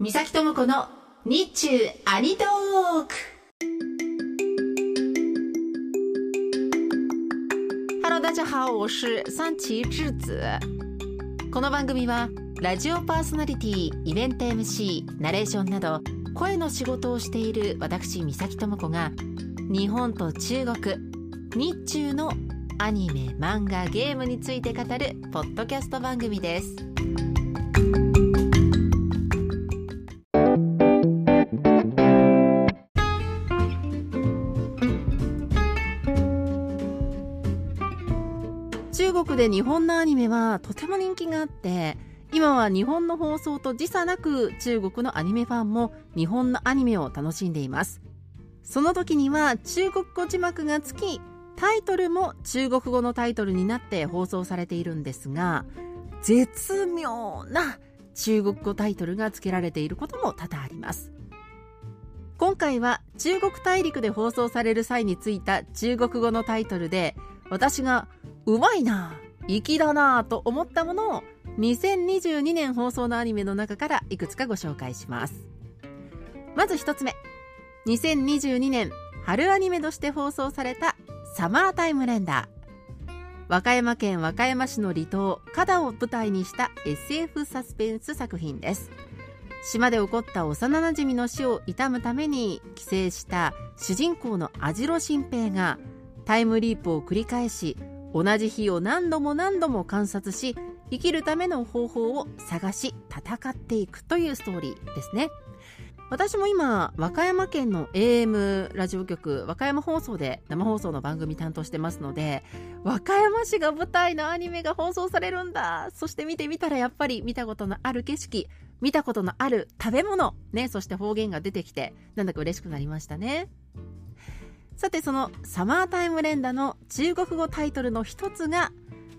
三崎智子の日中アニトーク。ハロー大家好我是三崎智子。この番組はラジオパーソナリティイベント MC ナレーションなど声の仕事をしている私三崎智子が日本と中国日中のアニメ漫画ゲームについて語るポッドキャスト番組です。中国で日本のアニメはとても人気があって今は日本の放送と時差なく中国のアニメファンも日本のアニメを楽しんでいます。その時には中国語字幕がつきタイトルも中国語のタイトルになって放送されているんですが絶妙な中国語タイトルが付けられていることも多々あります。今回は中国大陸で放送される際についた中国語のタイトルで私がうまいな粋だなと思ったものを2022年放送のアニメの中からいくつかご紹介します。まず1つ目2022年春アニメとして放送されたサマータイムレンダー和歌山県和歌山市の離島加田を舞台にした SF サスペンス作品です。島で起こった幼なじみの死を悼むために帰省した主人公の網代新平がタイムリープを繰り返し同じ日を何度も何度も観察し生きるための方法を探し戦っていくというストーリーですね。私も今和歌山県の AM ラジオ局和歌山放送で生放送の番組担当してますので和歌山市が舞台のアニメが放送されるんだ。そして見てみたらやっぱり見たことのある景色見たことのある食べ物ねそして方言が出てきてなんだか嬉しくなりましたね。さてそのサマータイム連打の中国語タイトルの一つが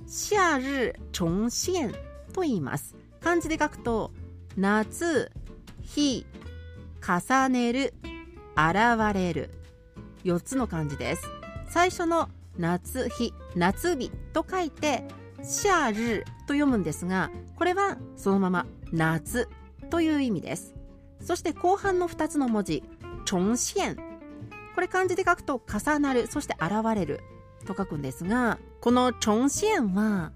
夏日重現と言います。漢字で書くと夏日重ねる現れる4つの漢字です。最初の夏日夏日と書いて夏日と読むんですがこれはそのまま夏という意味です。そして後半の2つの文字重現これ漢字で書くと重なるそして現れると書くんですがこの重現は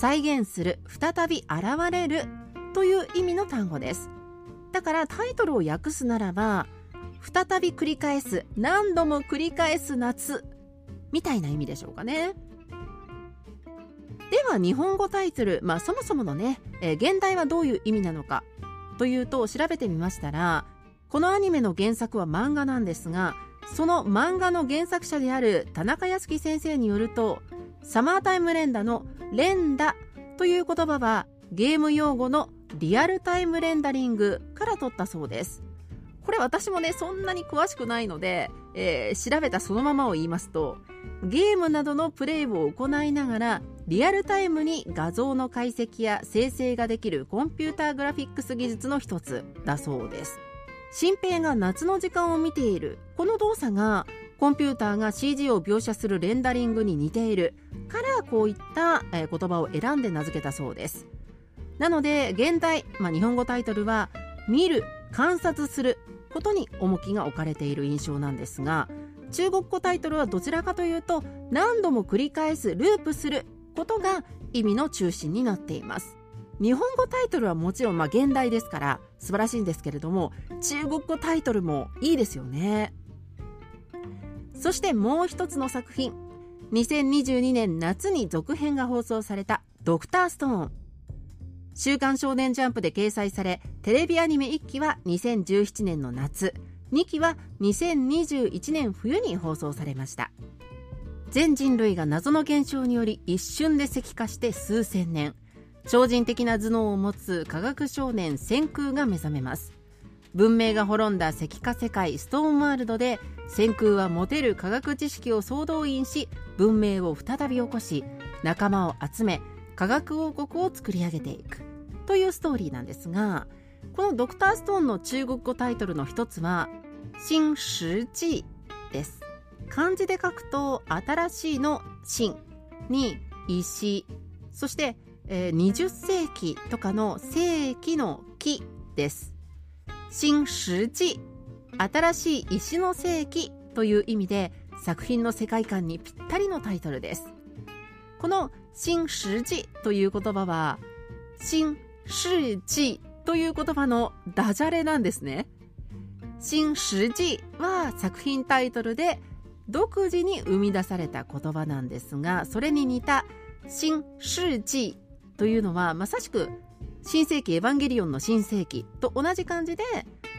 再現する再び現れるという意味の単語です。だからタイトルを訳すならば再び繰り返す何度も繰り返す夏みたいな意味でしょうかね。では日本語タイトル、まあ、そもそものね、えー、現代はどういう意味なのかというと調べてみましたらこのアニメの原作は漫画なんですがその漫画の原作者である田中康樹先生によるとサマータイム連打の連打という言葉はゲーム用語のリアルタイムレンダリングから取ったそうです。これ私もねそんなに詳しくないので、えー、調べたそのままを言いますとゲームなどのプレイを行いながらリアルタイムに画像の解析や生成ができるコンピューターグラフィックス技術の一つだそうです。新平が夏の時間を見ている。この動作がコンピューターが CG を描写するレンダリングに似ている。からこういった、言葉を選んで名付けたそうです。なので現代、まあ、日本語タイトルは見る観察することに重きが置かれている印象なんですが中国語タイトルはどちらかというと何度も繰り返すループすることが意味の中心になっています。日本語タイトルはもちろんまあ現代ですから素晴らしいんですけれども中国語タイトルもいいですよね。そしてもう一つの作品2022年夏に続編が放送された「ドクターストーン」週刊少年ジャンプで掲載されテレビアニメ1期は2017年の夏2期は2021年冬に放送されました。全人類が謎の現象により一瞬で石化して数千年。超人的な頭脳を持つ科学少年千空が目覚めます。文明が滅んだ石化世界ストーンワールドで千空は持てる科学知識を総動員し文明を再び起こし仲間を集め科学王国を作り上げていく。というストーリーなんですがこのドクターストーンの中国語タイトルの一つは新世紀です。漢字で書くと新しいの新に石。そして、えー、20世紀とかの世紀の紀です。新世紀新しい石の世紀という意味で作品の世界観にぴったりのタイトルです。この新世紀という言葉は新世紀という言葉のダジャレなんですね。新世紀は作品タイトルで独自に生み出された言葉なんですがそれに似た新世紀というのはまさしく新世紀エヴァンゲリオンの新世紀と同じ感じで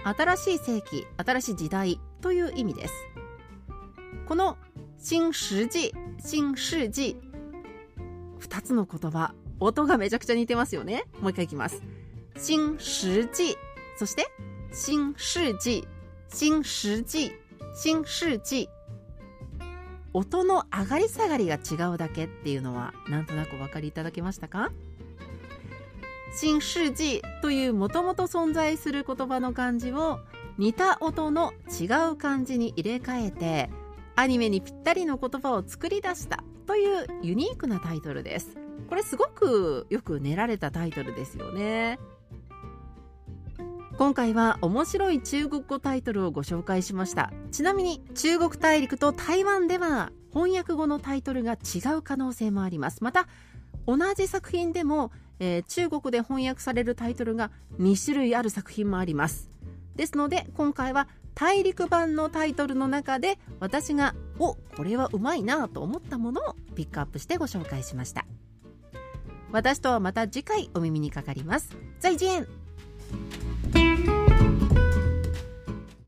新しい世紀新しい時代という意味です。この新世紀新世紀2つの言葉音がめちゃくちゃ似てますよね。もう一回いきます。新世紀そして新世紀新世紀新世紀。音の上がり下がりが違うだけっていうのはなんとなくお分かりいただけましたか？新世紀というもともと存在する言葉の漢字を似た音の違う漢字に入れ替えてアニメにぴったりの言葉を作り出したというユニークなタイトルです。これすごくよく練られたタイトルですよね。今回は面白い中国語タイトルをご紹介しました。ちなみに中国大陸と台湾では翻訳語のタイトルが違う可能性もあります。また同じ作品でもえー、中国で翻訳されるタイトルが2種類ある作品もあります。ですので今回は大陸版のタイトルの中で私がおこれはうまいなと思ったものをピックアップしてご紹介しました。私とはまた次回お耳にかかります。再见。